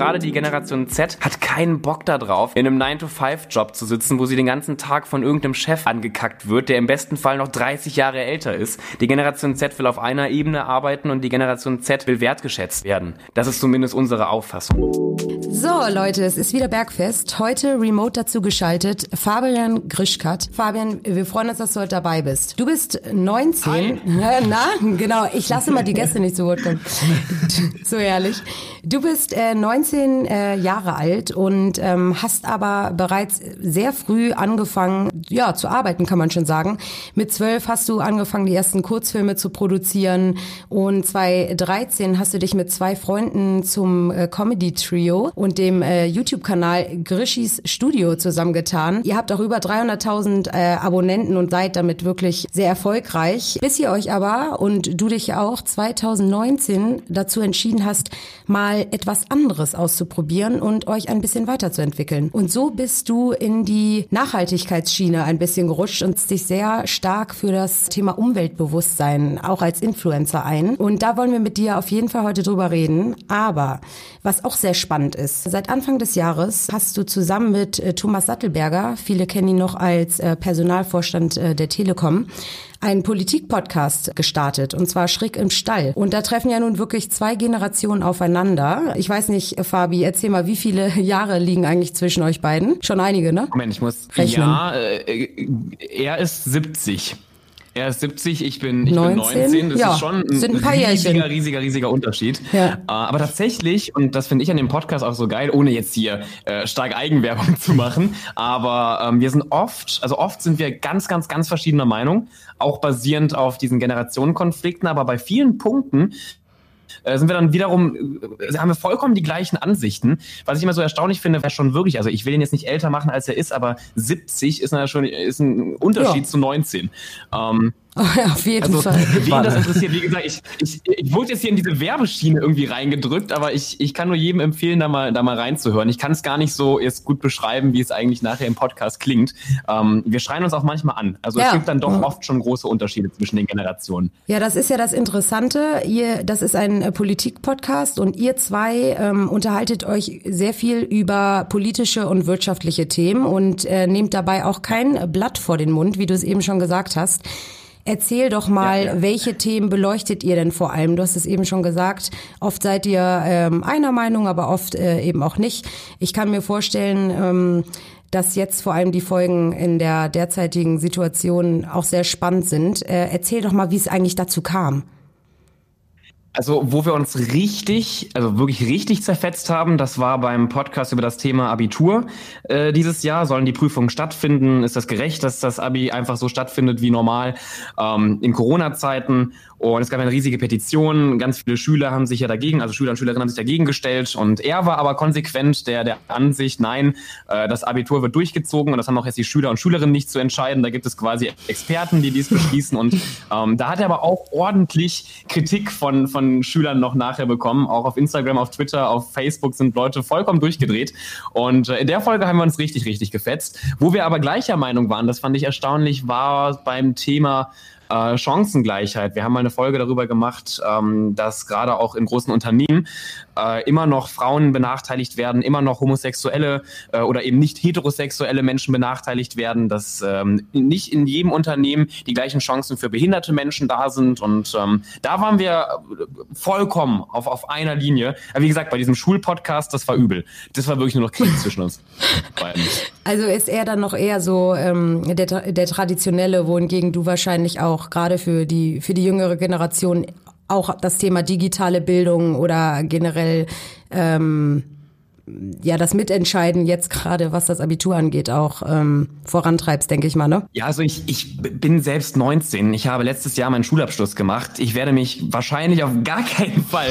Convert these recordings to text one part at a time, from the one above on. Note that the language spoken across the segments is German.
Gerade die Generation Z hat keinen Bock darauf, in einem 9-to-5-Job zu sitzen, wo sie den ganzen Tag von irgendeinem Chef angekackt wird, der im besten Fall noch 30 Jahre älter ist. Die Generation Z will auf einer Ebene arbeiten und die Generation Z will wertgeschätzt werden. Das ist zumindest unsere Auffassung. So, Leute, es ist wieder Bergfest. Heute remote dazu geschaltet Fabian Grischkat. Fabian, wir freuen uns, dass du heute dabei bist. Du bist 19. Hi. Na, genau. Ich lasse mal die Gäste nicht zu Wort kommen. so ehrlich. Du bist äh, 19 äh, Jahre alt und ähm, hast aber bereits sehr früh angefangen, ja, zu arbeiten, kann man schon sagen. Mit zwölf hast du angefangen, die ersten Kurzfilme zu produzieren und 2013 hast du dich mit zwei Freunden zum äh, Comedy Trio und dem äh, YouTube-Kanal Grishis Studio zusammengetan. Ihr habt auch über 300.000 äh, Abonnenten und seid damit wirklich sehr erfolgreich. Bis ihr euch aber und du dich auch 2019 dazu entschieden hast, mal mal etwas anderes auszuprobieren und euch ein bisschen weiterzuentwickeln. Und so bist du in die Nachhaltigkeitsschiene ein bisschen gerutscht und dich sehr stark für das Thema Umweltbewusstsein auch als Influencer ein. Und da wollen wir mit dir auf jeden Fall heute drüber reden. Aber was auch sehr spannend ist, seit Anfang des Jahres hast du zusammen mit äh, Thomas Sattelberger, viele kennen ihn noch als äh, Personalvorstand äh, der Telekom, einen Politik-Podcast gestartet und zwar Schrick im Stall. Und da treffen ja nun wirklich zwei Generationen aufeinander. Ich weiß nicht, Fabi, erzähl mal, wie viele Jahre liegen eigentlich zwischen euch beiden? Schon einige, ne? Moment, ich muss rechnen. Ja, äh, er ist 70. Er ist 70, ich bin, ich 19? bin 19. Das ja, ist schon ein, sind ein paar riesiger, Jährchen. riesiger, riesiger Unterschied. Ja. Äh, aber tatsächlich, und das finde ich an dem Podcast auch so geil, ohne jetzt hier äh, stark Eigenwerbung zu machen, aber ähm, wir sind oft, also oft sind wir ganz, ganz, ganz verschiedener Meinung, auch basierend auf diesen Generationenkonflikten, aber bei vielen Punkten äh, sind wir dann wiederum, äh, haben wir vollkommen die gleichen Ansichten. Was ich immer so erstaunlich finde, wäre schon wirklich, also ich will ihn jetzt nicht älter machen, als er ist, aber 70 ist, schon, ist ein Unterschied ja. zu 19. Ähm, auf jeden also, Fall. Wen das interessiert, wie gesagt, ich, ich, ich wurde jetzt hier in diese Werbeschiene irgendwie reingedrückt, aber ich, ich kann nur jedem empfehlen, da mal, da mal reinzuhören. Ich kann es gar nicht so jetzt gut beschreiben, wie es eigentlich nachher im Podcast klingt. Ähm, wir schreien uns auch manchmal an. Also ja. es gibt dann doch oft schon große Unterschiede zwischen den Generationen. Ja, das ist ja das Interessante. Ihr, das ist ein äh, Politik-Podcast und ihr zwei ähm, unterhaltet euch sehr viel über politische und wirtschaftliche Themen und äh, nehmt dabei auch kein Blatt vor den Mund, wie du es eben schon gesagt hast. Erzähl doch mal, ja, ja. welche Themen beleuchtet ihr denn vor allem? Du hast es eben schon gesagt, oft seid ihr ähm, einer Meinung, aber oft äh, eben auch nicht. Ich kann mir vorstellen, ähm, dass jetzt vor allem die Folgen in der derzeitigen Situation auch sehr spannend sind. Äh, erzähl doch mal, wie es eigentlich dazu kam. Also, wo wir uns richtig, also wirklich richtig zerfetzt haben, das war beim Podcast über das Thema Abitur äh, dieses Jahr. Sollen die Prüfungen stattfinden? Ist das gerecht, dass das Abi einfach so stattfindet wie normal ähm, in Corona-Zeiten? Und es gab eine riesige Petition. Ganz viele Schüler haben sich ja dagegen, also Schüler und Schülerinnen haben sich dagegen gestellt. Und er war aber konsequent der, der Ansicht, nein, äh, das Abitur wird durchgezogen. Und das haben auch jetzt die Schüler und Schülerinnen nicht zu entscheiden. Da gibt es quasi Experten, die dies beschließen. Und ähm, da hat er aber auch ordentlich Kritik von, von Schülern noch nachher bekommen. Auch auf Instagram, auf Twitter, auf Facebook sind Leute vollkommen durchgedreht. Und äh, in der Folge haben wir uns richtig, richtig gefetzt. Wo wir aber gleicher Meinung waren, das fand ich erstaunlich, war beim Thema äh, Chancengleichheit. Wir haben mal eine Folge darüber gemacht, ähm, dass gerade auch in großen Unternehmen äh, immer noch Frauen benachteiligt werden, immer noch homosexuelle äh, oder eben nicht heterosexuelle Menschen benachteiligt werden, dass ähm, nicht in jedem Unternehmen die gleichen Chancen für behinderte Menschen da sind. Und ähm, da waren wir vollkommen auf, auf einer Linie. Aber wie gesagt, bei diesem Schulpodcast, das war übel. Das war wirklich nur noch Krieg zwischen uns. Also ist er dann noch eher so ähm, der, der traditionelle, wohingegen du wahrscheinlich auch gerade für die, für die jüngere Generation auch das Thema digitale Bildung oder generell ähm, ja das Mitentscheiden jetzt gerade, was das Abitur angeht, auch ähm, vorantreibst, denke ich mal, ne? Ja, also ich, ich bin selbst 19. Ich habe letztes Jahr meinen Schulabschluss gemacht. Ich werde mich wahrscheinlich auf gar keinen Fall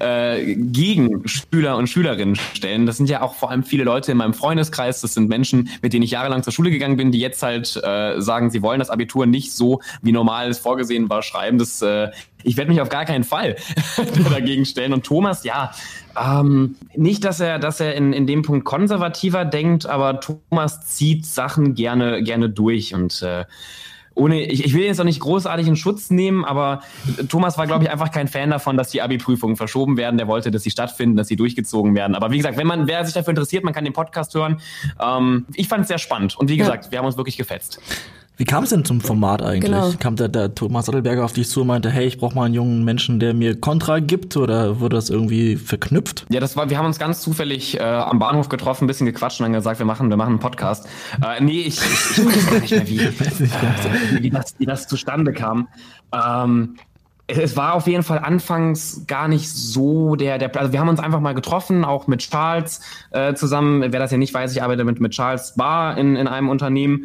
äh, gegen Schüler und Schülerinnen stellen. Das sind ja auch vor allem viele Leute in meinem Freundeskreis. Das sind Menschen, mit denen ich jahrelang zur Schule gegangen bin, die jetzt halt äh, sagen, sie wollen das Abitur nicht so, wie normal es vorgesehen war, schreiben. Das äh, ich werde mich auf gar keinen Fall dagegen stellen. Und Thomas, ja, ähm, nicht, dass er, dass er in, in dem Punkt konservativer denkt, aber Thomas zieht Sachen gerne, gerne durch und äh, ohne, ich, ich will jetzt auch nicht großartig in Schutz nehmen, aber Thomas war, glaube ich, einfach kein Fan davon, dass die Abi-Prüfungen verschoben werden. Der wollte, dass sie stattfinden, dass sie durchgezogen werden. Aber wie gesagt, wenn man, wer sich dafür interessiert, man kann den Podcast hören. Ähm, ich fand es sehr spannend. Und wie gesagt, ja. wir haben uns wirklich gefetzt. Wie kam es denn zum Format eigentlich? Genau. Kam der, der Thomas Sattelberger auf dich zu und meinte, hey, ich brauche mal einen jungen Menschen, der mir Kontra gibt oder wurde das irgendwie verknüpft? Ja, das war, wir haben uns ganz zufällig äh, am Bahnhof getroffen, ein bisschen gequatscht und dann gesagt, wir machen, wir machen einen Podcast. Äh, nee, ich, ich, ich weiß gar nicht mehr, wie, äh, wie, das, wie das zustande kam. Ähm, es war auf jeden Fall anfangs gar nicht so der, der, also wir haben uns einfach mal getroffen, auch mit Charles äh, zusammen. Wer das ja nicht weiß, ich arbeite mit, mit Charles Bar in, in einem Unternehmen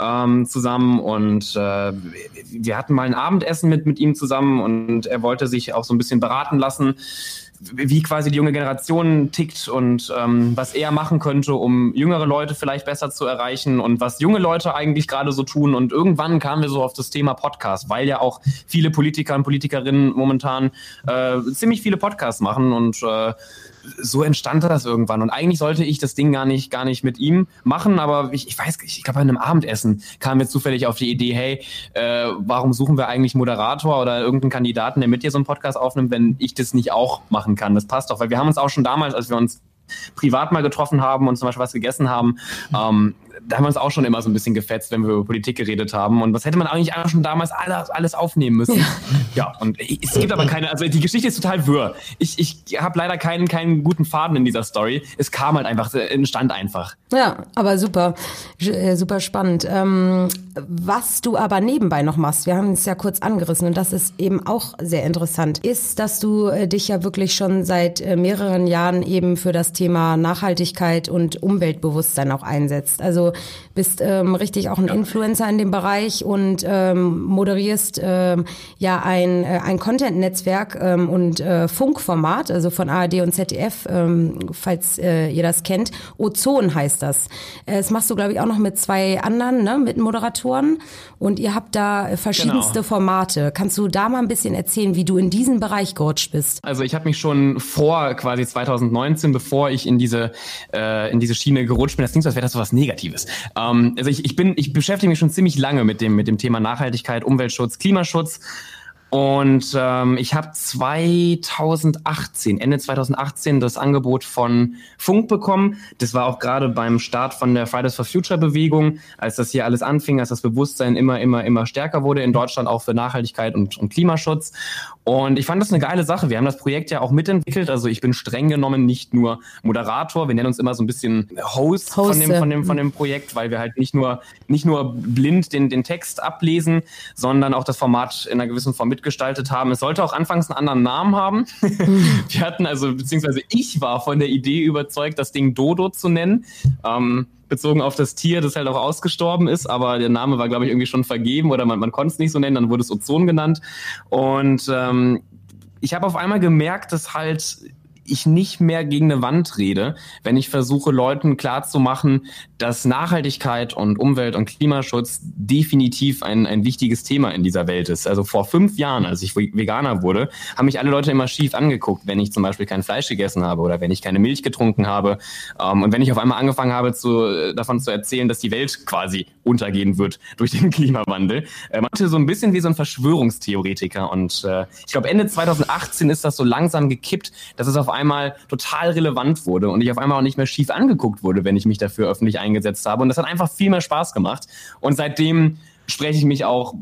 ähm, zusammen und äh, wir hatten mal ein Abendessen mit, mit ihm zusammen und er wollte sich auch so ein bisschen beraten lassen, wie quasi die junge Generation tickt und ähm, was er machen könnte, um jüngere Leute vielleicht besser zu erreichen und was junge Leute eigentlich gerade so tun. Und irgendwann kamen wir so auf das Thema Podcast, weil ja auch viele Politiker und Politikerinnen momentan äh, ziemlich viele Podcasts machen und äh, so entstand das irgendwann. Und eigentlich sollte ich das Ding gar nicht, gar nicht mit ihm machen, aber ich, ich weiß, ich glaube, bei einem Abendessen kam mir zufällig auf die Idee, hey, äh, warum suchen wir eigentlich Moderator oder irgendeinen Kandidaten, der mit dir so einen Podcast aufnimmt, wenn ich das nicht auch machen kann? Das passt doch, weil wir haben uns auch schon damals, als wir uns privat mal getroffen haben und zum Beispiel was gegessen haben, ähm, da haben wir uns auch schon immer so ein bisschen gefetzt, wenn wir über Politik geredet haben. Und was hätte man eigentlich einfach schon damals alles, alles aufnehmen müssen? ja, und es gibt aber keine, also die Geschichte ist total wirr. Ich, ich habe leider keinen, keinen guten Faden in dieser Story. Es kam halt einfach, entstand einfach. Ja, aber super, äh, super spannend. Ähm, was du aber nebenbei noch machst, wir haben es ja kurz angerissen und das ist eben auch sehr interessant, ist, dass du äh, dich ja wirklich schon seit äh, mehreren Jahren eben für das Thema Nachhaltigkeit und Umweltbewusstsein auch einsetzt. Also bist ähm, richtig auch ein ja. Influencer in dem Bereich und ähm, moderierst ähm, ja ein, äh, ein Content-Netzwerk ähm, und äh, Funkformat, also von ARD und ZDF, ähm, falls äh, ihr das kennt. Ozon heißt das. Äh, das machst du, glaube ich, auch noch mit zwei anderen, ne, mit Moderatoren. Und ihr habt da verschiedenste genau. Formate. Kannst du da mal ein bisschen erzählen, wie du in diesen Bereich gerutscht bist? Also ich habe mich schon vor quasi 2019, bevor ich in diese äh, in diese Schiene gerutscht bin, das klingt so, als wäre das so was Negatives. Ähm, also ich, ich bin, ich beschäftige mich schon ziemlich lange mit dem, mit dem Thema Nachhaltigkeit, Umweltschutz, Klimaschutz. Und ähm, ich habe 2018, Ende 2018, das Angebot von Funk bekommen. Das war auch gerade beim Start von der Fridays for Future Bewegung, als das hier alles anfing, als das Bewusstsein immer, immer, immer stärker wurde in Deutschland, auch für Nachhaltigkeit und, und Klimaschutz. Und ich fand das eine geile Sache. Wir haben das Projekt ja auch mitentwickelt. Also ich bin streng genommen nicht nur Moderator. Wir nennen uns immer so ein bisschen Host, Host von dem, von dem, von dem Projekt, weil wir halt nicht nur, nicht nur blind den, den Text ablesen, sondern auch das Format in einer gewissen Form mitgestaltet haben. Es sollte auch anfangs einen anderen Namen haben. wir hatten also, beziehungsweise ich war von der Idee überzeugt, das Ding Dodo zu nennen. Ähm, bezogen auf das Tier, das halt auch ausgestorben ist, aber der Name war, glaube ich, irgendwie schon vergeben oder man, man konnte es nicht so nennen, dann wurde es Ozon genannt. Und ähm, ich habe auf einmal gemerkt, dass halt ich nicht mehr gegen eine Wand rede, wenn ich versuche, Leuten klarzumachen, dass Nachhaltigkeit und Umwelt- und Klimaschutz definitiv ein, ein wichtiges Thema in dieser Welt ist. Also vor fünf Jahren, als ich Veganer wurde, haben mich alle Leute immer schief angeguckt, wenn ich zum Beispiel kein Fleisch gegessen habe oder wenn ich keine Milch getrunken habe. Ähm, und wenn ich auf einmal angefangen habe, zu, davon zu erzählen, dass die Welt quasi untergehen wird durch den Klimawandel. Äh, manche so ein bisschen wie so ein Verschwörungstheoretiker. Und äh, ich glaube, Ende 2018 ist das so langsam gekippt, dass es auf einmal total relevant wurde und ich auf einmal auch nicht mehr schief angeguckt wurde, wenn ich mich dafür öffentlich eingesetzt habe. Und das hat einfach viel mehr Spaß gemacht. Und seitdem spreche ich mich auch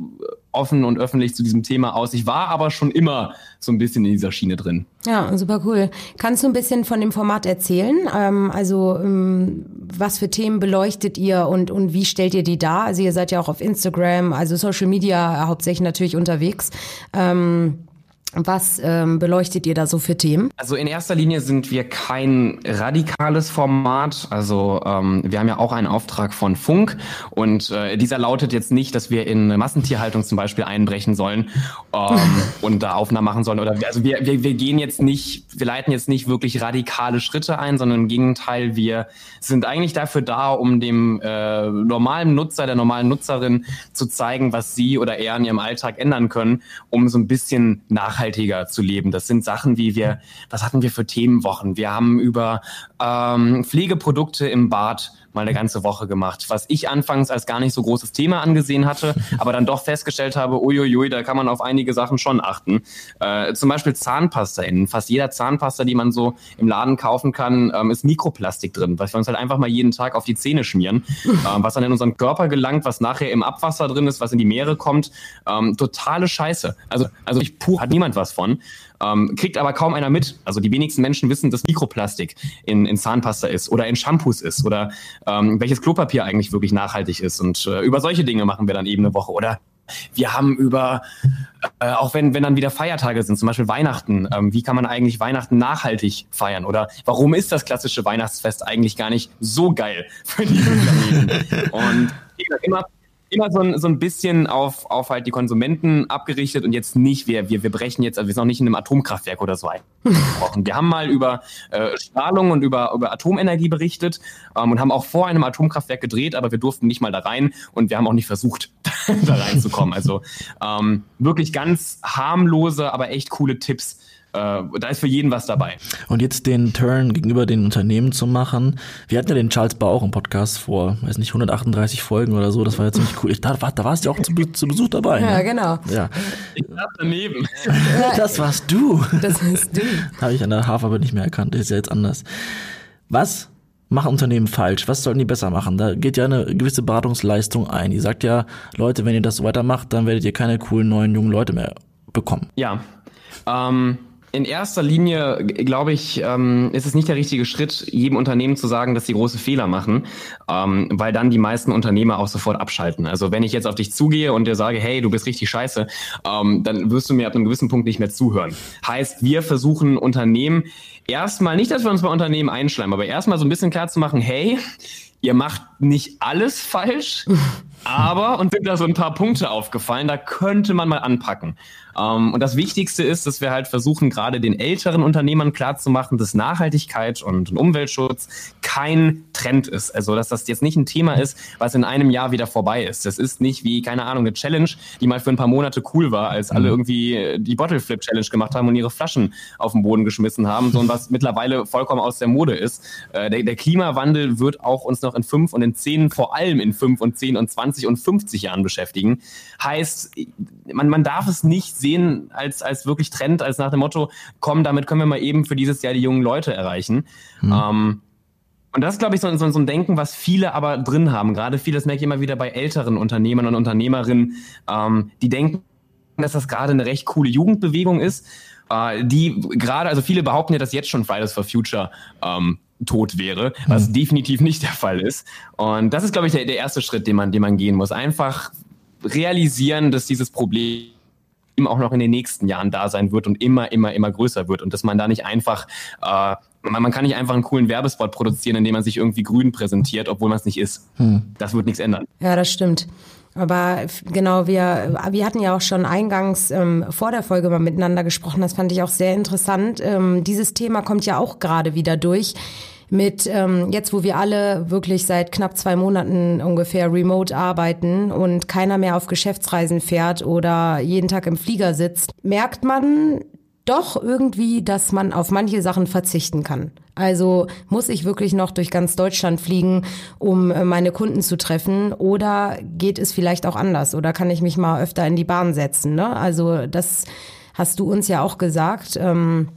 offen und öffentlich zu diesem Thema aus. Ich war aber schon immer so ein bisschen in dieser Schiene drin. Ja, super cool. Kannst du ein bisschen von dem Format erzählen? Ähm, also ähm, was für Themen beleuchtet ihr und, und wie stellt ihr die dar? Also ihr seid ja auch auf Instagram, also Social Media hauptsächlich natürlich unterwegs. Ähm, was ähm, beleuchtet ihr da so für Themen? Also in erster Linie sind wir kein radikales Format. Also ähm, wir haben ja auch einen Auftrag von Funk und äh, dieser lautet jetzt nicht, dass wir in Massentierhaltung zum Beispiel einbrechen sollen ähm, und da Aufnahmen machen sollen. Oder also wir, wir, wir gehen jetzt nicht, wir leiten jetzt nicht wirklich radikale Schritte ein, sondern im Gegenteil, wir sind eigentlich dafür da, um dem äh, normalen Nutzer, der normalen Nutzerin zu zeigen, was sie oder er in ihrem Alltag ändern können, um so ein bisschen nach nachhaltiger zu leben. Das sind Sachen wie wir, was hatten wir für Themenwochen? Wir haben über ähm, Pflegeprodukte im Bad mal eine ganze Woche gemacht, was ich anfangs als gar nicht so großes Thema angesehen hatte, aber dann doch festgestellt habe, uiuiui, da kann man auf einige Sachen schon achten. Äh, zum Beispiel Zahnpasta. In fast jeder Zahnpasta, die man so im Laden kaufen kann, ähm, ist Mikroplastik drin, was wir uns halt einfach mal jeden Tag auf die Zähne schmieren, ähm, was dann in unseren Körper gelangt, was nachher im Abwasser drin ist, was in die Meere kommt. Ähm, totale Scheiße. Also, also ich pur hat niemand was von. Ähm, kriegt aber kaum einer mit. Also die wenigsten Menschen wissen, dass Mikroplastik in, in Zahnpasta ist oder in Shampoos ist oder ähm, welches Klopapier eigentlich wirklich nachhaltig ist. Und äh, über solche Dinge machen wir dann eben eine Woche. Oder wir haben über, äh, auch wenn, wenn dann wieder Feiertage sind, zum Beispiel Weihnachten, ähm, wie kann man eigentlich Weihnachten nachhaltig feiern? Oder warum ist das klassische Weihnachtsfest eigentlich gar nicht so geil für die Planeten? Und immer, immer so ein, so ein bisschen auf, auf halt die Konsumenten abgerichtet und jetzt nicht, wir, wir, wir brechen jetzt, also wir sind noch nicht in einem Atomkraftwerk oder so eingebrochen. Wir haben mal über äh, Strahlung und über, über Atomenergie berichtet ähm, und haben auch vor einem Atomkraftwerk gedreht, aber wir durften nicht mal da rein und wir haben auch nicht versucht, da reinzukommen. Also ähm, wirklich ganz harmlose, aber echt coole Tipps da ist für jeden was dabei. Und jetzt den Turn gegenüber den Unternehmen zu machen. Wir hatten ja den Charles Bauch im Podcast vor, weiß nicht, 138 Folgen oder so. Das war ja ziemlich cool. Ich, da, da warst du ja auch zu, zu Besuch dabei. Ja, ne? genau. Ja. Ich saß daneben. Das warst du. Das warst du. Habe ich an der Hafer aber nicht mehr erkannt. Das ist ja jetzt anders. Was machen Unternehmen falsch? Was sollten die besser machen? Da geht ja eine gewisse Beratungsleistung ein. Die sagt ja, Leute, wenn ihr das so weitermacht, dann werdet ihr keine coolen neuen jungen Leute mehr bekommen. Ja. Ähm, in erster Linie, glaube ich, ähm, ist es nicht der richtige Schritt, jedem Unternehmen zu sagen, dass sie große Fehler machen, ähm, weil dann die meisten Unternehmer auch sofort abschalten. Also wenn ich jetzt auf dich zugehe und dir sage, hey, du bist richtig scheiße, ähm, dann wirst du mir ab einem gewissen Punkt nicht mehr zuhören. Heißt, wir versuchen Unternehmen erstmal, nicht, dass wir uns bei Unternehmen einschleimen, aber erstmal so ein bisschen klar zu machen, hey, ihr macht nicht alles falsch, aber uns sind da so ein paar Punkte aufgefallen, da könnte man mal anpacken. Ähm, und das Wichtigste ist, dass wir halt versuchen, gerade den älteren Unternehmern klarzumachen, dass Nachhaltigkeit und Umweltschutz kein Trend ist. Also, dass das jetzt nicht ein Thema ist, was in einem Jahr wieder vorbei ist. Das ist nicht wie, keine Ahnung, eine Challenge, die mal für ein paar Monate cool war, als alle mhm. irgendwie die Bottle Flip Challenge gemacht haben und ihre Flaschen auf den Boden geschmissen haben, so was mittlerweile vollkommen aus der Mode ist. Äh, der, der Klimawandel wird auch uns noch in fünf und in zehn, vor allem in fünf und zehn und zwanzig und fünfzig Jahren beschäftigen. Heißt, man, man darf es nicht sehen als, als wirklich Trend, als nach dem Motto, komm, damit können wir mal eben für dieses Jahr die jungen Leute erreichen. Mhm. Ähm, und das ist, glaube ich, so, so, so, ein Denken, was viele aber drin haben. Gerade viele, das merke ich immer wieder bei älteren Unternehmern und Unternehmerinnen, ähm, die denken, dass das gerade eine recht coole Jugendbewegung ist, äh, die gerade, also viele behaupten ja, dass jetzt schon Fridays for Future ähm, tot wäre, was mhm. definitiv nicht der Fall ist. Und das ist, glaube ich, der, der erste Schritt, den man, den man gehen muss. Einfach realisieren, dass dieses Problem auch noch in den nächsten Jahren da sein wird und immer, immer, immer größer wird und dass man da nicht einfach, äh, man, man kann nicht einfach einen coolen Werbespot produzieren, indem man sich irgendwie grün präsentiert, obwohl man es nicht ist. Hm. Das wird nichts ändern. Ja, das stimmt. Aber genau, wir, wir hatten ja auch schon eingangs ähm, vor der Folge mal miteinander gesprochen. Das fand ich auch sehr interessant. Ähm, dieses Thema kommt ja auch gerade wieder durch mit ähm, jetzt, wo wir alle wirklich seit knapp zwei Monaten ungefähr remote arbeiten und keiner mehr auf Geschäftsreisen fährt oder jeden Tag im Flieger sitzt, merkt man doch irgendwie, dass man auf manche Sachen verzichten kann. Also muss ich wirklich noch durch ganz Deutschland fliegen, um äh, meine Kunden zu treffen? Oder geht es vielleicht auch anders? Oder kann ich mich mal öfter in die Bahn setzen? Ne? Also das hast du uns ja auch gesagt. Ähm,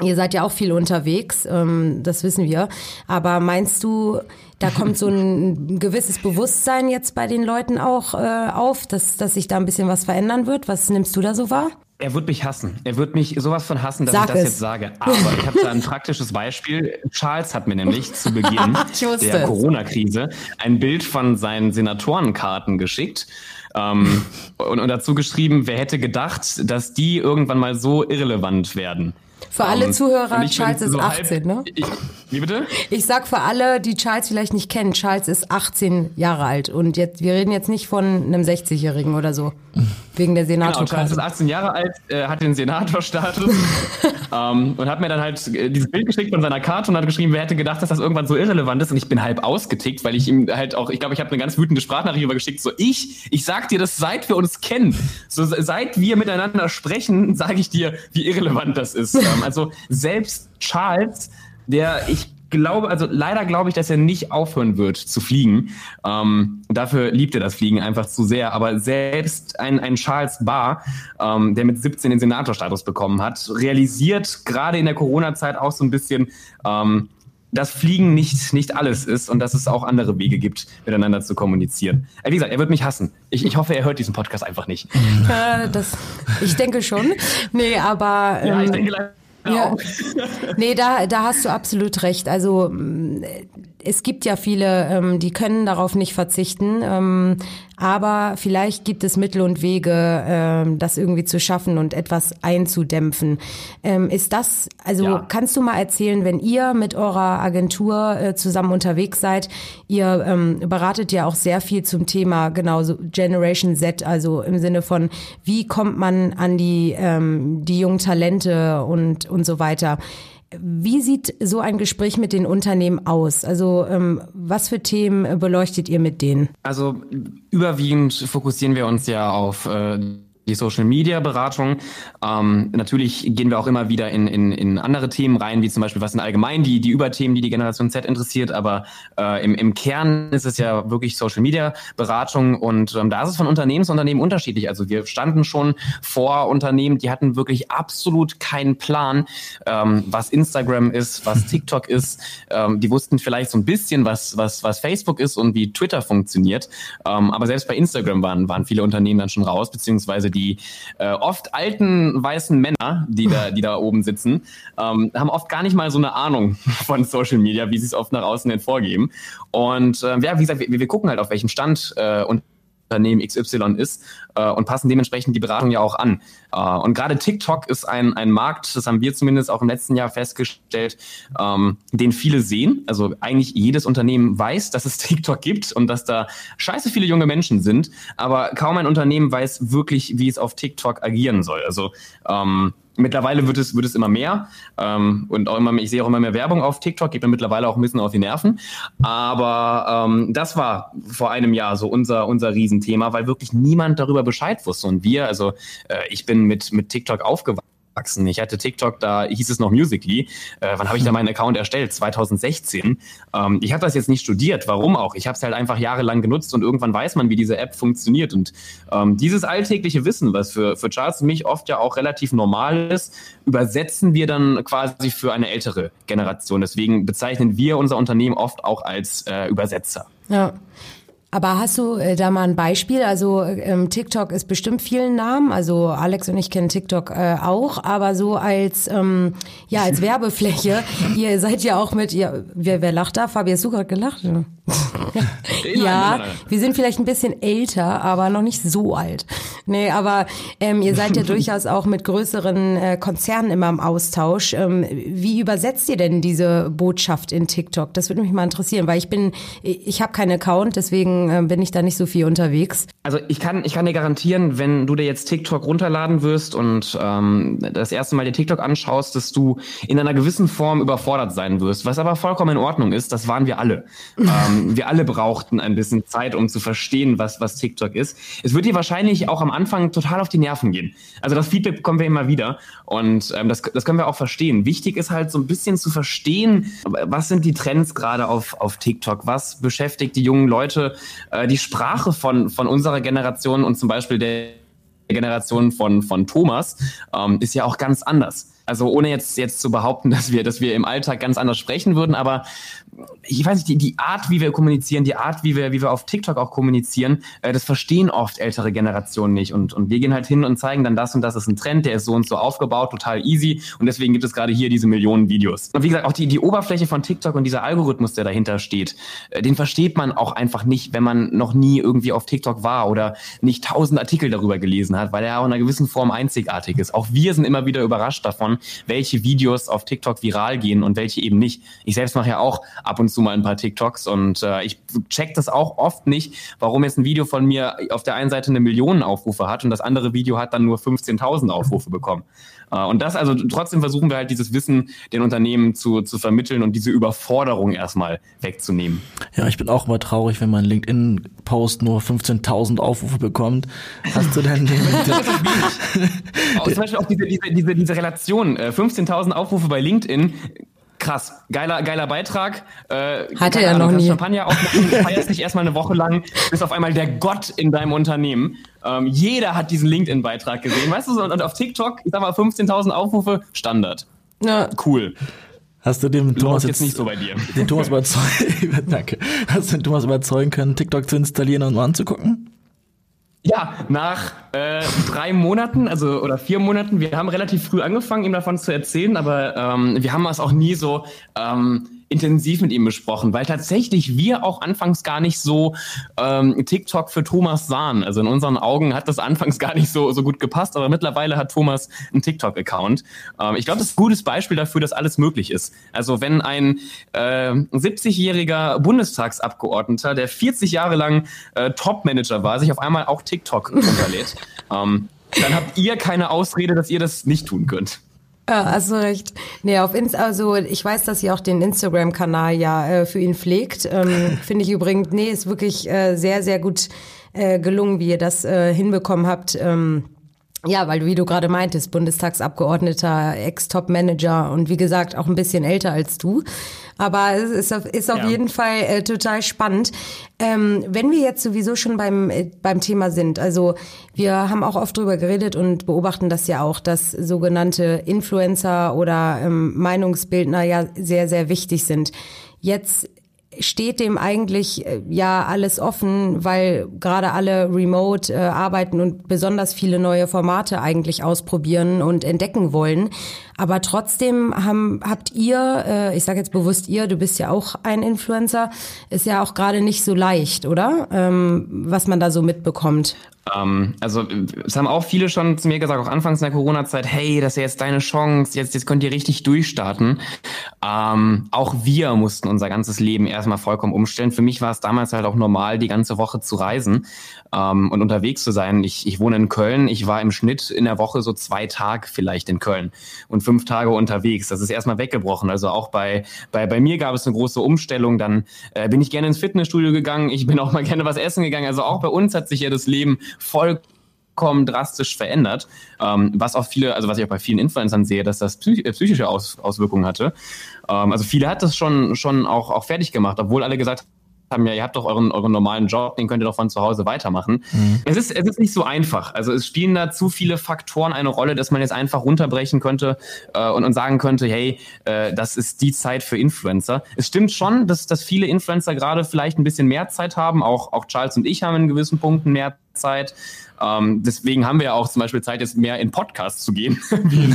Ihr seid ja auch viel unterwegs, ähm, das wissen wir. Aber meinst du, da kommt so ein gewisses Bewusstsein jetzt bei den Leuten auch äh, auf, dass, dass sich da ein bisschen was verändern wird? Was nimmst du da so wahr? Er wird mich hassen. Er wird mich sowas von hassen, dass Sag ich das es. jetzt sage. Aber ich habe da ein praktisches Beispiel. Charles hat mir nämlich zu Beginn der Corona-Krise ein Bild von seinen Senatorenkarten geschickt. Ähm, und, und dazu geschrieben, wer hätte gedacht, dass die irgendwann mal so irrelevant werden. Für alle um, Zuhörer, Charles ist so 18, halb, ne? Ich, wie bitte? Ich sag für alle, die Charles vielleicht nicht kennen, Charles ist 18 Jahre alt und jetzt wir reden jetzt nicht von einem 60-Jährigen oder so. Wegen der Senator. Genau, Charles ist 18 Jahre alt, äh, hat den Senatorstatus ähm, und hat mir dann halt äh, dieses Bild geschickt von seiner Karte und hat geschrieben, wer hätte gedacht, dass das irgendwann so irrelevant ist. Und ich bin halb ausgetickt, weil ich ihm halt auch, ich glaube, ich habe eine ganz wütende Sprachnachricht übergeschickt. So, ich, ich sag dir das, seit wir uns kennen, so seit wir miteinander sprechen, sage ich dir, wie irrelevant das ist. Ähm, also selbst Charles, der ich glaube, also leider glaube ich, dass er nicht aufhören wird zu fliegen. Ähm, dafür liebt er das Fliegen einfach zu sehr. Aber selbst ein, ein Charles Barr, ähm, der mit 17 den Senatorstatus bekommen hat, realisiert gerade in der Corona-Zeit auch so ein bisschen, ähm, dass Fliegen nicht, nicht alles ist und dass es auch andere Wege gibt, miteinander zu kommunizieren. Äh, wie gesagt, er wird mich hassen. Ich, ich hoffe, er hört diesen Podcast einfach nicht. Ja, das, ich denke schon. Nee, aber. Ähm, ja, ich ähm, denke leider ja. nee, da, da hast du absolut recht. Also es gibt ja viele, ähm, die können darauf nicht verzichten, ähm, aber vielleicht gibt es Mittel und Wege, ähm, das irgendwie zu schaffen und etwas einzudämpfen. Ähm, ist das, also ja. kannst du mal erzählen, wenn ihr mit eurer Agentur äh, zusammen unterwegs seid, ihr ähm, beratet ja auch sehr viel zum Thema, genau, so Generation Z, also im Sinne von, wie kommt man an die, ähm, die jungen Talente und, und so weiter. Wie sieht so ein Gespräch mit den Unternehmen aus? Also ähm, was für Themen beleuchtet ihr mit denen? Also überwiegend fokussieren wir uns ja auf äh, die Social Media Beratung. Ähm, natürlich gehen wir auch immer wieder in, in, in andere Themen rein, wie zum Beispiel was sind allgemein die, die Überthemen, die die Generation Z interessiert. Aber äh, im, im Kern ist es ja wirklich Social Media Beratung und ähm, da ist es von Unternehmen zu Unternehmen unterschiedlich. Also wir standen schon vor Unternehmen, die hatten wirklich absolut keinen Plan, ähm, was Instagram ist, was TikTok ist. Ähm, die wussten vielleicht so ein bisschen, was, was, was Facebook ist und wie Twitter funktioniert. Ähm, aber selbst bei Instagram waren, waren viele Unternehmen dann schon raus, beziehungsweise die die äh, oft alten weißen Männer, die da, die da oben sitzen, ähm, haben oft gar nicht mal so eine Ahnung von Social Media, wie sie es oft nach außen hin vorgeben. Und äh, ja, wie gesagt, wir, wir gucken halt auf welchem Stand äh, und Unternehmen XY ist äh, und passen dementsprechend die Beratung ja auch an. Äh, und gerade TikTok ist ein, ein Markt, das haben wir zumindest auch im letzten Jahr festgestellt, ähm, den viele sehen. Also eigentlich jedes Unternehmen weiß, dass es TikTok gibt und dass da scheiße viele junge Menschen sind, aber kaum ein Unternehmen weiß wirklich, wie es auf TikTok agieren soll. Also ähm, Mittlerweile wird es, wird es immer mehr ähm, und auch immer mehr, ich sehe auch immer mehr Werbung auf TikTok, geht mir mittlerweile auch ein bisschen auf die Nerven. Aber ähm, das war vor einem Jahr so unser, unser Riesenthema, weil wirklich niemand darüber Bescheid wusste. Und wir, also äh, ich bin mit, mit TikTok aufgewachsen wachsen. Ich hatte TikTok, da hieß es noch Musically. Äh, wann habe ich da meinen Account erstellt? 2016. Ähm, ich habe das jetzt nicht studiert. Warum auch? Ich habe es halt einfach jahrelang genutzt und irgendwann weiß man, wie diese App funktioniert. Und ähm, dieses alltägliche Wissen, was für, für Charles und mich oft ja auch relativ normal ist, übersetzen wir dann quasi für eine ältere Generation. Deswegen bezeichnen wir unser Unternehmen oft auch als äh, Übersetzer. Ja. Aber hast du äh, da mal ein Beispiel? Also ähm, TikTok ist bestimmt vielen Namen. Also Alex und ich kennen TikTok äh, auch, aber so als ähm, ja als Werbefläche. ihr seid ja auch mit ihr. Wer, wer lacht da? Fabi, hast du gerade gelacht? ja, wir sind vielleicht ein bisschen älter, aber noch nicht so alt. Nee, aber ähm, ihr seid ja durchaus auch mit größeren äh, Konzernen immer im Austausch. Ähm, wie übersetzt ihr denn diese Botschaft in TikTok? Das würde mich mal interessieren, weil ich bin, ich habe keinen Account, deswegen äh, bin ich da nicht so viel unterwegs. Also ich kann, ich kann dir garantieren, wenn du dir jetzt TikTok runterladen wirst und ähm, das erste Mal dir TikTok anschaust, dass du in einer gewissen Form überfordert sein wirst, was aber vollkommen in Ordnung ist. Das waren wir alle. ähm, wir alle brauchten ein bisschen Zeit, um zu verstehen, was, was TikTok ist. Es wird dir wahrscheinlich auch am Anfang total auf die Nerven gehen. Also das Feedback bekommen wir immer wieder und ähm, das, das können wir auch verstehen. Wichtig ist halt so ein bisschen zu verstehen, was sind die Trends gerade auf, auf TikTok, was beschäftigt die jungen Leute, äh, die Sprache von, von unserer Generation und zum Beispiel der Generation von, von Thomas ähm, ist ja auch ganz anders. Also ohne jetzt, jetzt zu behaupten, dass wir, dass wir im Alltag ganz anders sprechen würden, aber ich weiß nicht, die, die Art, wie wir kommunizieren, die Art, wie wir, wie wir auf TikTok auch kommunizieren, äh, das verstehen oft ältere Generationen nicht. Und, und wir gehen halt hin und zeigen dann das und das ist ein Trend, der ist so und so aufgebaut, total easy. Und deswegen gibt es gerade hier diese Millionen Videos. Und wie gesagt, auch die, die Oberfläche von TikTok und dieser Algorithmus, der dahinter steht, äh, den versteht man auch einfach nicht, wenn man noch nie irgendwie auf TikTok war oder nicht tausend Artikel darüber gelesen hat, weil er auch in einer gewissen Form einzigartig ist. Auch wir sind immer wieder überrascht davon, welche Videos auf TikTok viral gehen und welche eben nicht. Ich selbst mache ja auch ab und zu mal ein paar TikToks und äh, ich check das auch oft nicht, warum jetzt ein Video von mir auf der einen Seite eine Million Aufrufe hat und das andere Video hat dann nur 15.000 Aufrufe bekommen. Äh, und das, also trotzdem versuchen wir halt dieses Wissen den Unternehmen zu, zu vermitteln und diese Überforderung erstmal wegzunehmen. Ja, ich bin auch immer traurig, wenn mein LinkedIn-Post nur 15.000 Aufrufe bekommt. Hast du denn den? auch, zum Beispiel auch diese, diese, diese, diese Relation, äh, 15.000 Aufrufe bei LinkedIn, krass, geiler, geiler Beitrag. Äh, Hatte er noch nie. Champagner aufmachen, feierst dich erstmal eine Woche lang, bist auf einmal der Gott in deinem Unternehmen. Ähm, jeder hat diesen LinkedIn-Beitrag gesehen, weißt du, und, und auf TikTok, ich sag mal 15.000 Aufrufe, Standard. Ja. Cool. Hast du dem Thomas jetzt, jetzt, nicht so bei dir. Den Thomas überzeugen, danke. Hast du den Thomas überzeugen können, TikTok zu installieren und mal anzugucken? Ja, nach äh, drei Monaten, also oder vier Monaten, wir haben relativ früh angefangen, ihm davon zu erzählen, aber ähm, wir haben es auch nie so ähm, intensiv mit ihm besprochen, weil tatsächlich wir auch anfangs gar nicht so ähm, TikTok für Thomas sahen. Also in unseren Augen hat das anfangs gar nicht so, so gut gepasst, aber mittlerweile hat Thomas einen TikTok-Account. Ähm, ich glaube, das ist ein gutes Beispiel dafür, dass alles möglich ist. Also wenn ein äh, 70-jähriger Bundestagsabgeordneter, der 40 Jahre lang äh, Top-Manager war, sich auf einmal auch TikTok runterlädt, ähm, dann habt ihr keine Ausrede, dass ihr das nicht tun könnt. Ja, hast du recht. Nee, auf Inst also ich weiß, dass ihr auch den Instagram-Kanal ja äh, für ihn pflegt. Ähm, Finde ich übrigens, nee, ist wirklich äh, sehr, sehr gut äh, gelungen, wie ihr das äh, hinbekommen habt. Ähm, ja, weil wie du gerade meintest, Bundestagsabgeordneter, Ex-Top-Manager und wie gesagt auch ein bisschen älter als du. Aber es ist auf, ist auf ja. jeden Fall äh, total spannend. Ähm, wenn wir jetzt sowieso schon beim, äh, beim Thema sind, also wir haben auch oft drüber geredet und beobachten das ja auch, dass sogenannte Influencer oder ähm, Meinungsbildner ja sehr, sehr wichtig sind. Jetzt steht dem eigentlich äh, ja alles offen, weil gerade alle remote äh, arbeiten und besonders viele neue Formate eigentlich ausprobieren und entdecken wollen. Aber trotzdem haben, habt ihr, äh, ich sage jetzt bewusst ihr, du bist ja auch ein Influencer, ist ja auch gerade nicht so leicht, oder? Ähm, was man da so mitbekommt. Ähm, also es haben auch viele schon zu mir gesagt, auch anfangs in der Corona-Zeit, hey, das ist jetzt deine Chance, jetzt, jetzt könnt ihr richtig durchstarten. Ähm, auch wir mussten unser ganzes Leben erstmal vollkommen umstellen. Für mich war es damals halt auch normal, die ganze Woche zu reisen ähm, und unterwegs zu sein. Ich, ich wohne in Köln, ich war im Schnitt in der Woche so zwei Tage vielleicht in Köln und fünf Tage unterwegs. Das ist erstmal weggebrochen. Also auch bei, bei, bei mir gab es eine große Umstellung. Dann äh, bin ich gerne ins Fitnessstudio gegangen, ich bin auch mal gerne was essen gegangen. Also auch bei uns hat sich ja das Leben vollkommen drastisch verändert, ähm, was auch viele, also was ich auch bei vielen Influencern sehe, dass das psych äh, psychische Aus Auswirkungen hatte. Ähm, also viele hat das schon schon auch auch fertig gemacht, obwohl alle gesagt haben ja, ihr habt doch euren, euren normalen Job, den könnt ihr doch von zu Hause weitermachen. Mhm. Es, ist, es ist nicht so einfach. Also es spielen da zu viele Faktoren eine Rolle, dass man jetzt einfach runterbrechen könnte äh, und, und sagen könnte, hey, äh, das ist die Zeit für Influencer. Es stimmt schon, dass, dass viele Influencer gerade vielleicht ein bisschen mehr Zeit haben. Auch, auch Charles und ich haben in gewissen Punkten mehr Zeit. Ähm, deswegen haben wir ja auch zum Beispiel Zeit, jetzt mehr in Podcasts zu gehen, wie, in,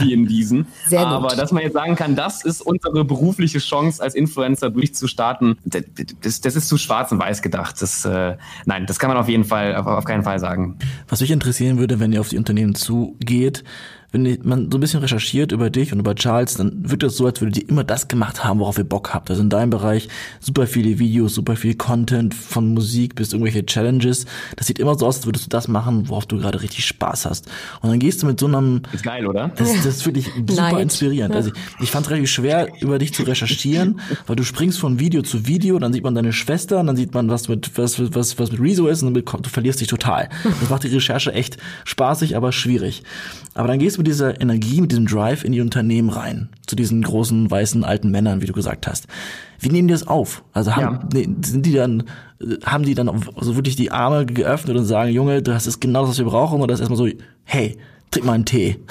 wie in diesen. Sehr gut. Aber dass man jetzt sagen kann, das ist unsere berufliche Chance, als Influencer durchzustarten, das, das ist zu schwarz und weiß gedacht. Das, äh, nein, das kann man auf jeden Fall, auf, auf keinen Fall sagen. Was mich interessieren würde, wenn ihr auf die Unternehmen zugeht, wenn man so ein bisschen recherchiert über dich und über Charles, dann wirkt es so, als würdet ihr immer das gemacht haben, worauf ihr Bock habt. Also in deinem Bereich super viele Videos, super viel Content, von Musik bis irgendwelche Challenges. Das sieht immer so aus, als würdest du das machen, worauf du gerade richtig Spaß hast. Und dann gehst du mit so einem... Ist geil, oder? Das, das ist wirklich super inspirierend. Also ich, ich fand es relativ schwer, über dich zu recherchieren, weil du springst von Video zu Video, dann sieht man deine Schwester, und dann sieht man, was mit, was, was, was mit Rezo ist und du verlierst dich total. Das macht die Recherche echt spaßig, aber schwierig. Aber dann gehst du mit dieser Energie, mit diesem Drive in die Unternehmen rein. Zu diesen großen, weißen, alten Männern, wie du gesagt hast. Wie nehmen die das auf? Also haben, ja. sind die dann, haben die dann also wirklich die Arme geöffnet und sagen, Junge, das ist genau das, was wir brauchen? Oder ist erstmal so, hey, trink mal einen Tee.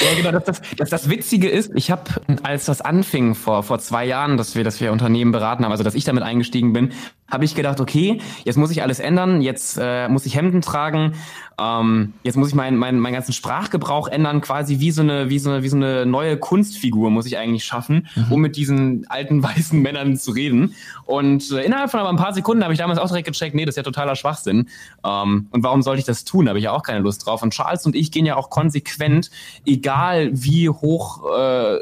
Ja, genau. Das, das, das, das Witzige ist, ich habe, als das anfing vor, vor zwei Jahren, dass wir, dass wir Unternehmen beraten haben, also dass ich damit eingestiegen bin, habe ich gedacht, okay, jetzt muss ich alles ändern, jetzt äh, muss ich Hemden tragen, ähm, jetzt muss ich meinen mein, mein ganzen Sprachgebrauch ändern, quasi wie so eine, wie so eine, wie so eine neue Kunstfigur muss ich eigentlich schaffen, mhm. um mit diesen alten weißen Männern zu reden. Und äh, innerhalb von aber ein paar Sekunden habe ich damals auch direkt gecheckt, nee, das ist ja totaler Schwachsinn. Ähm, und warum sollte ich das tun? Da habe ich ja auch keine Lust drauf. Und Charles und ich gehen ja auch konsequent, egal wie hoch äh,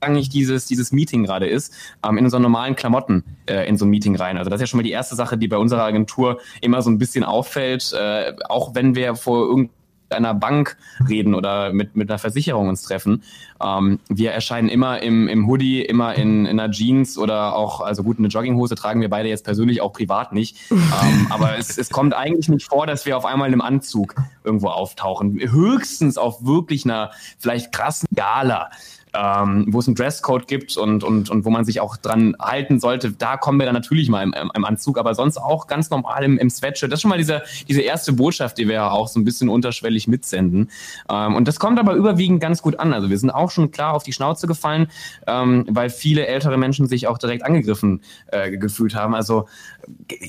eigentlich dieses, dieses Meeting gerade ist, ähm, in unseren normalen Klamotten äh, in so ein Meeting rein. Also das ist ja schon mal die erste Sache, die bei unserer Agentur immer so ein bisschen auffällt, äh, auch wenn wir vor irgendeinem einer Bank reden oder mit, mit einer Versicherung uns treffen. Ähm, wir erscheinen immer im, im Hoodie, immer in, in einer Jeans oder auch, also gut, eine Jogginghose tragen wir beide jetzt persönlich auch privat nicht. ähm, aber es, es kommt eigentlich nicht vor, dass wir auf einmal im Anzug irgendwo auftauchen. Höchstens auf wirklich einer vielleicht krassen Gala ähm, wo es einen Dresscode gibt und, und, und wo man sich auch dran halten sollte, da kommen wir dann natürlich mal im, im Anzug, aber sonst auch ganz normal im, im Sweatshirt. Das ist schon mal diese, diese erste Botschaft, die wir auch so ein bisschen unterschwellig mitsenden. Ähm, und das kommt aber überwiegend ganz gut an. Also wir sind auch schon klar auf die Schnauze gefallen, ähm, weil viele ältere Menschen sich auch direkt angegriffen äh, gefühlt haben. Also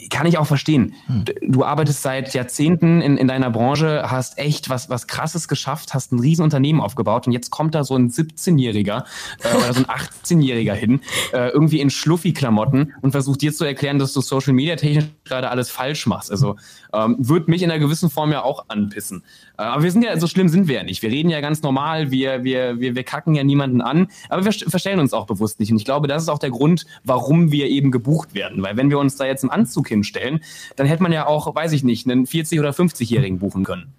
kann ich auch verstehen. Hm. Du arbeitest seit Jahrzehnten in, in deiner Branche, hast echt was, was krasses geschafft, hast ein Riesenunternehmen aufgebaut und jetzt kommt da so ein 17-Jähriger äh, oder so ein 18-Jähriger hin, äh, irgendwie in Schluffi-Klamotten und versucht dir zu erklären, dass du Social Media technisch gerade alles falsch machst. Also ähm, wird mich in einer gewissen Form ja auch anpissen. Äh, aber wir sind ja, so schlimm sind wir ja nicht. Wir reden ja ganz normal, wir, wir, wir, wir kacken ja niemanden an, aber wir verstellen uns auch bewusst nicht. Und ich glaube, das ist auch der Grund, warum wir eben gebucht werden. Weil wenn wir uns da jetzt im Anzug hinstellen, dann hätte man ja auch, weiß ich nicht, einen 40- oder 50-Jährigen buchen können.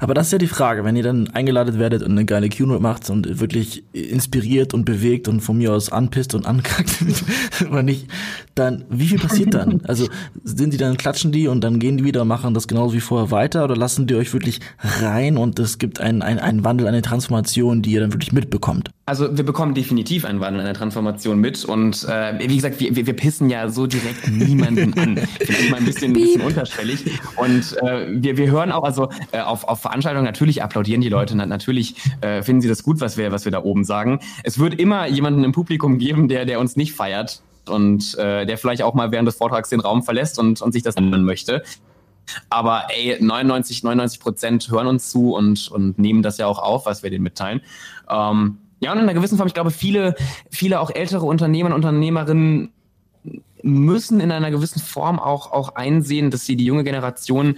Aber das ist ja die Frage, wenn ihr dann eingeladen werdet und eine geile Keynote macht und wirklich inspiriert und bewegt und von mir aus anpisst und ankackt, oder nicht, dann, wie viel passiert dann? Also, sind die dann, klatschen die und dann gehen die wieder, machen das genauso wie vorher weiter oder lassen die euch wirklich rein und es gibt einen, einen, einen Wandel, eine Transformation, die ihr dann wirklich mitbekommt? Also, wir bekommen definitiv einen Wandel, eine Transformation mit und, äh, wie gesagt, wir, wir, wir pissen ja so direkt niemanden an. Vielleicht mal ein bisschen, ein bisschen unterschwellig und, äh, wir, wir hören auch, also, äh, auf auf, Veranstaltungen natürlich applaudieren die Leute, natürlich äh, finden sie das gut, was wir, was wir da oben sagen. Es wird immer jemanden im Publikum geben, der, der uns nicht feiert und äh, der vielleicht auch mal während des Vortrags den Raum verlässt und, und sich das ändern möchte. Aber ey, 99, 99 Prozent hören uns zu und, und nehmen das ja auch auf, was wir denen mitteilen. Ähm, ja, und in einer gewissen Form, ich glaube, viele, viele auch ältere Unternehmer und Unternehmerinnen müssen in einer gewissen Form auch, auch einsehen, dass sie die junge Generation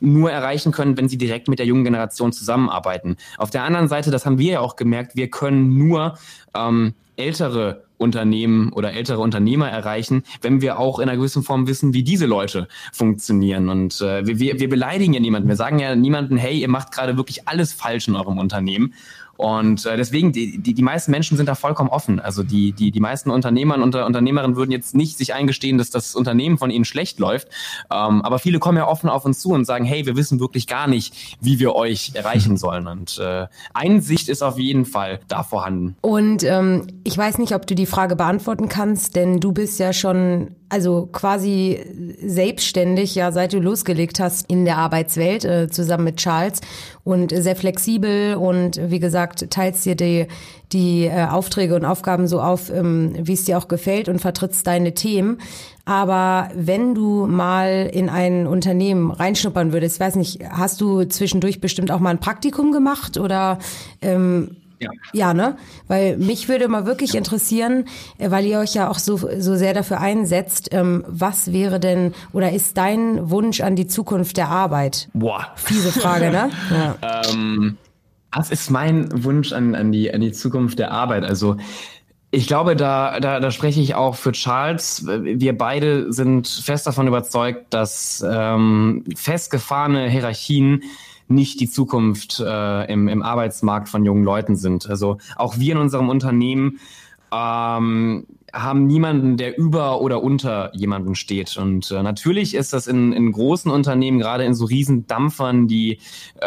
nur erreichen können, wenn sie direkt mit der jungen Generation zusammenarbeiten. Auf der anderen Seite, das haben wir ja auch gemerkt, wir können nur ähm, ältere Unternehmen oder ältere Unternehmer erreichen, wenn wir auch in einer gewissen Form wissen, wie diese Leute funktionieren. Und äh, wir, wir beleidigen ja niemanden. Wir sagen ja niemanden, hey, ihr macht gerade wirklich alles falsch in eurem Unternehmen. Und äh, deswegen, die, die, die meisten Menschen sind da vollkommen offen. Also die, die, die meisten Unternehmer und Unternehmerinnen würden jetzt nicht sich eingestehen, dass das Unternehmen von ihnen schlecht läuft. Ähm, aber viele kommen ja offen auf uns zu und sagen, hey, wir wissen wirklich gar nicht, wie wir euch erreichen sollen. Und äh, Einsicht ist auf jeden Fall da vorhanden. Und ähm, ich weiß nicht, ob du die Frage beantworten kannst, denn du bist ja schon also quasi selbstständig, ja, seit du losgelegt hast in der Arbeitswelt, äh, zusammen mit Charles und sehr flexibel und wie gesagt, teilst dir die, die äh, Aufträge und Aufgaben so auf, ähm, wie es dir auch gefällt und vertrittst deine Themen. Aber wenn du mal in ein Unternehmen reinschnuppern würdest, weiß nicht, hast du zwischendurch bestimmt auch mal ein Praktikum gemacht oder ähm, ja. ja, ne? Weil mich würde mal wirklich interessieren, äh, weil ihr euch ja auch so, so sehr dafür einsetzt, ähm, was wäre denn oder ist dein Wunsch an die Zukunft der Arbeit? Boah. Fiese Frage, ne? Ja. ähm, was ist mein Wunsch an, an, die, an die Zukunft der Arbeit? Also, ich glaube, da, da, da spreche ich auch für Charles. Wir beide sind fest davon überzeugt, dass ähm, festgefahrene Hierarchien nicht die Zukunft äh, im, im Arbeitsmarkt von jungen Leuten sind. Also auch wir in unserem Unternehmen ähm, haben niemanden, der über oder unter jemanden steht. Und äh, natürlich ist das in, in großen Unternehmen, gerade in so riesen Dampfern, die äh,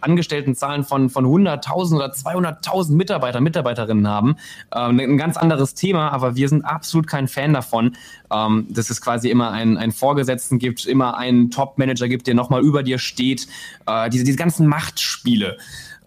Angestelltenzahlen von, von 100.000 oder 200.000 Mitarbeiter, Mitarbeiterinnen haben, äh, ein ganz anderes Thema. Aber wir sind absolut kein Fan davon, ähm, dass es quasi immer einen, einen Vorgesetzten gibt, immer einen Top-Manager gibt, der nochmal über dir steht. Äh, diese, diese ganzen Machtspiele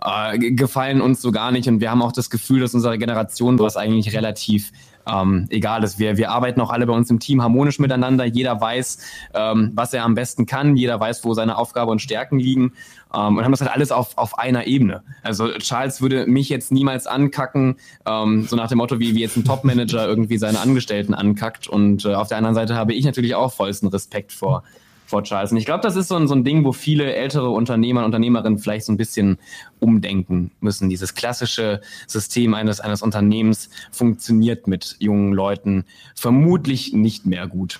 äh, gefallen uns so gar nicht. Und wir haben auch das Gefühl, dass unsere Generation sowas eigentlich relativ ähm, egal ist. Wir, wir arbeiten auch alle bei uns im Team harmonisch miteinander. Jeder weiß, ähm, was er am besten kann. Jeder weiß, wo seine Aufgabe und Stärken liegen. Ähm, und haben das halt alles auf, auf einer Ebene. Also Charles würde mich jetzt niemals ankacken, ähm, so nach dem Motto, wie, wie jetzt ein Top-Manager irgendwie seine Angestellten ankackt. Und äh, auf der anderen Seite habe ich natürlich auch vollsten Respekt vor, vor Charles. Und ich glaube, das ist so ein, so ein Ding, wo viele ältere Unternehmer und Unternehmerinnen vielleicht so ein bisschen umdenken müssen. Dieses klassische System eines, eines Unternehmens funktioniert mit jungen Leuten vermutlich nicht mehr gut.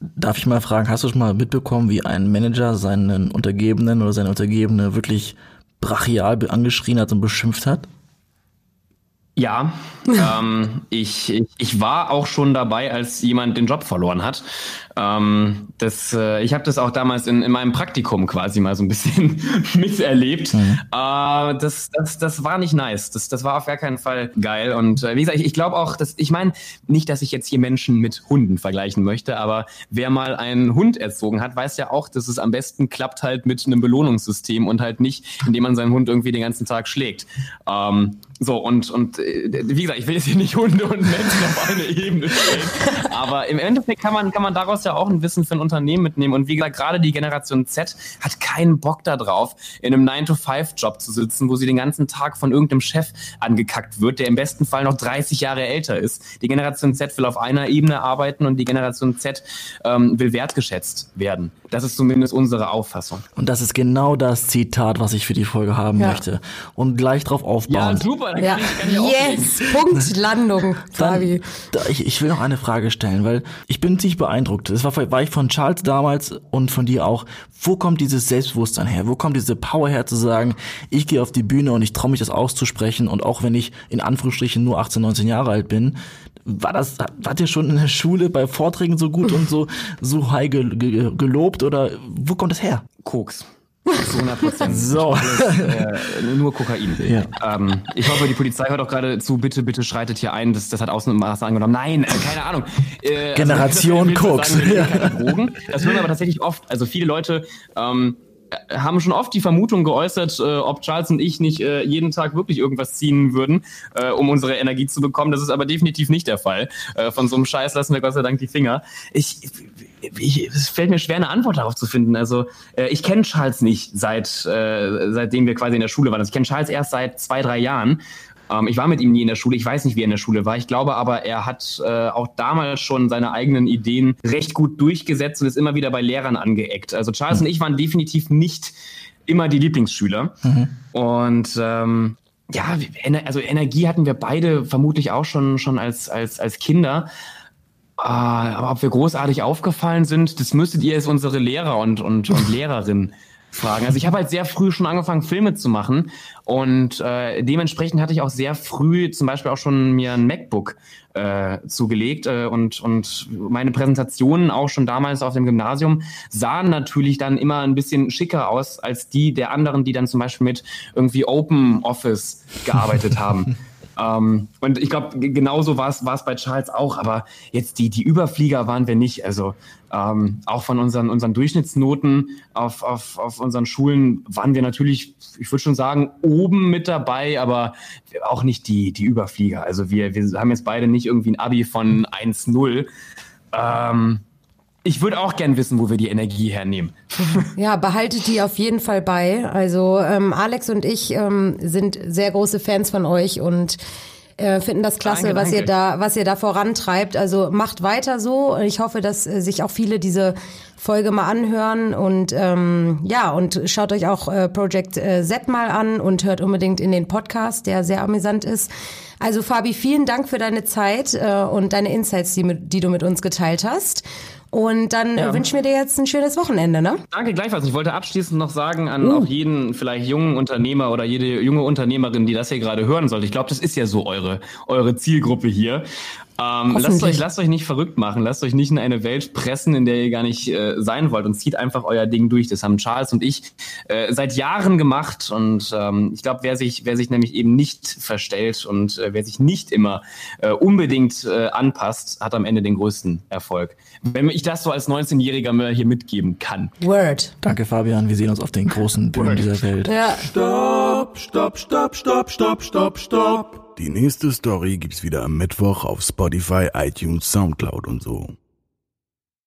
Darf ich mal fragen, hast du schon mal mitbekommen, wie ein Manager seinen Untergebenen oder seine Untergebene wirklich brachial angeschrien hat und beschimpft hat? Ja, ähm, ich, ich, war auch schon dabei, als jemand den Job verloren hat. Ähm, das, äh, ich habe das auch damals in, in meinem Praktikum quasi mal so ein bisschen miterlebt. Mhm. Äh, das, das, das war nicht nice. Das, das war auf gar keinen Fall geil. Und äh, wie gesagt, ich, ich glaube auch, dass ich meine, nicht, dass ich jetzt hier Menschen mit Hunden vergleichen möchte, aber wer mal einen Hund erzogen hat, weiß ja auch, dass es am besten klappt halt mit einem Belohnungssystem und halt nicht, indem man seinen Hund irgendwie den ganzen Tag schlägt. Ähm, so, und, und äh, wie gesagt, ich will jetzt hier nicht Hunde und Menschen auf eine Ebene stellen. Aber im Endeffekt kann man, kann man daraus ja auch ein Wissen für ein Unternehmen mitnehmen. Und wie gesagt, gerade die Generation Z hat keinen Bock darauf, in einem 9-to-5-Job zu sitzen, wo sie den ganzen Tag von irgendeinem Chef angekackt wird, der im besten Fall noch 30 Jahre älter ist. Die Generation Z will auf einer Ebene arbeiten und die Generation Z ähm, will wertgeschätzt werden. Das ist zumindest unsere Auffassung. Und das ist genau das Zitat, was ich für die Folge haben ja. möchte. Und gleich drauf aufbauen. Ja, super. Dann ja. Kann ich, kann ich yes, Punktlandung, Fabi. Ich, ich will noch eine Frage stellen, weil ich bin ziemlich beeindruckt. Das war, war ich von Charles damals und von dir auch. Wo kommt dieses Selbstbewusstsein her? Wo kommt diese Power her zu sagen, ich gehe auf die Bühne und ich traue mich das auszusprechen und auch wenn ich in Anführungsstrichen nur 18, 19 Jahre alt bin, war das, wart ihr schon in der Schule bei Vorträgen so gut und so, so high gelobt oder wo kommt das her? Koks. Zu 100 Prozent. So. Alles, äh, nur Kokain. Ja. Ähm, ich hoffe, die Polizei hört auch gerade zu, bitte, bitte schreitet hier ein. Das, das hat Außenmaße angenommen. Nein, äh, keine Ahnung. Äh, also Generation also, Koks. Sagen, ja. Drogen. Das hören wir aber tatsächlich oft. Also viele Leute ähm, haben schon oft die Vermutung geäußert, äh, ob Charles und ich nicht äh, jeden Tag wirklich irgendwas ziehen würden, äh, um unsere Energie zu bekommen. Das ist aber definitiv nicht der Fall. Äh, von so einem Scheiß lassen wir Gott sei Dank die Finger. Ich, ich, es fällt mir schwer, eine Antwort darauf zu finden. Also äh, ich kenne Charles nicht seit äh, seitdem wir quasi in der Schule waren. Also ich kenne Charles erst seit zwei, drei Jahren ähm, ich war mit ihm nie in der Schule. Ich weiß nicht, wie er in der Schule war. Ich glaube aber, er hat äh, auch damals schon seine eigenen Ideen recht gut durchgesetzt und ist immer wieder bei Lehrern angeeckt. Also Charles mhm. und ich waren definitiv nicht immer die Lieblingsschüler. Mhm. Und ähm, ja, also Energie hatten wir beide vermutlich auch schon, schon als, als, als Kinder. Uh, aber ob wir großartig aufgefallen sind, das müsstet ihr als unsere Lehrer und, und, und Lehrerinnen fragen. Also ich habe halt sehr früh schon angefangen, Filme zu machen und äh, dementsprechend hatte ich auch sehr früh zum Beispiel auch schon mir ein MacBook äh, zugelegt äh, und, und meine Präsentationen auch schon damals auf dem Gymnasium sahen natürlich dann immer ein bisschen schicker aus als die der anderen, die dann zum Beispiel mit irgendwie Open Office gearbeitet haben. Ähm, und ich glaube, genauso war es bei Charles auch, aber jetzt die, die Überflieger waren wir nicht. Also ähm, auch von unseren, unseren Durchschnittsnoten auf, auf, auf unseren Schulen waren wir natürlich, ich würde schon sagen, oben mit dabei, aber auch nicht die, die Überflieger. Also wir, wir haben jetzt beide nicht irgendwie ein Abi von 1-0. Ähm, ich würde auch gern wissen, wo wir die Energie hernehmen. Ja, behaltet die auf jeden Fall bei. Also ähm, Alex und ich ähm, sind sehr große Fans von euch und äh, finden das klasse, danke, was danke. ihr da, was ihr da vorantreibt. Also macht weiter so. Ich hoffe, dass äh, sich auch viele diese Folge mal anhören und ähm, ja und schaut euch auch äh, Project äh, Z mal an und hört unbedingt in den Podcast, der sehr amüsant ist. Also Fabi, vielen Dank für deine Zeit äh, und deine Insights, die, mit, die du mit uns geteilt hast. Und dann ja. wünschen wir dir jetzt ein schönes Wochenende, ne? Danke gleichfalls. Ich wollte abschließend noch sagen an uh. auch jeden vielleicht jungen Unternehmer oder jede junge Unternehmerin, die das hier gerade hören sollte. Ich glaube, das ist ja so eure, eure Zielgruppe hier. Ähm, lasst euch, lasst euch nicht verrückt machen, lasst euch nicht in eine Welt pressen, in der ihr gar nicht äh, sein wollt und zieht einfach euer Ding durch. Das haben Charles und ich äh, seit Jahren gemacht und ähm, ich glaube, wer sich, wer sich nämlich eben nicht verstellt und äh, wer sich nicht immer äh, unbedingt äh, anpasst, hat am Ende den größten Erfolg. Wenn ich das so als 19-Jähriger mal hier mitgeben kann. Word. Danke, Fabian. Wir sehen uns auf den großen Bühnen dieser Welt. Ja. Stopp, stopp, stopp, stopp, stopp, stopp, stopp. Die nächste Story gibt's wieder am Mittwoch auf Spotify, iTunes, Soundcloud und so.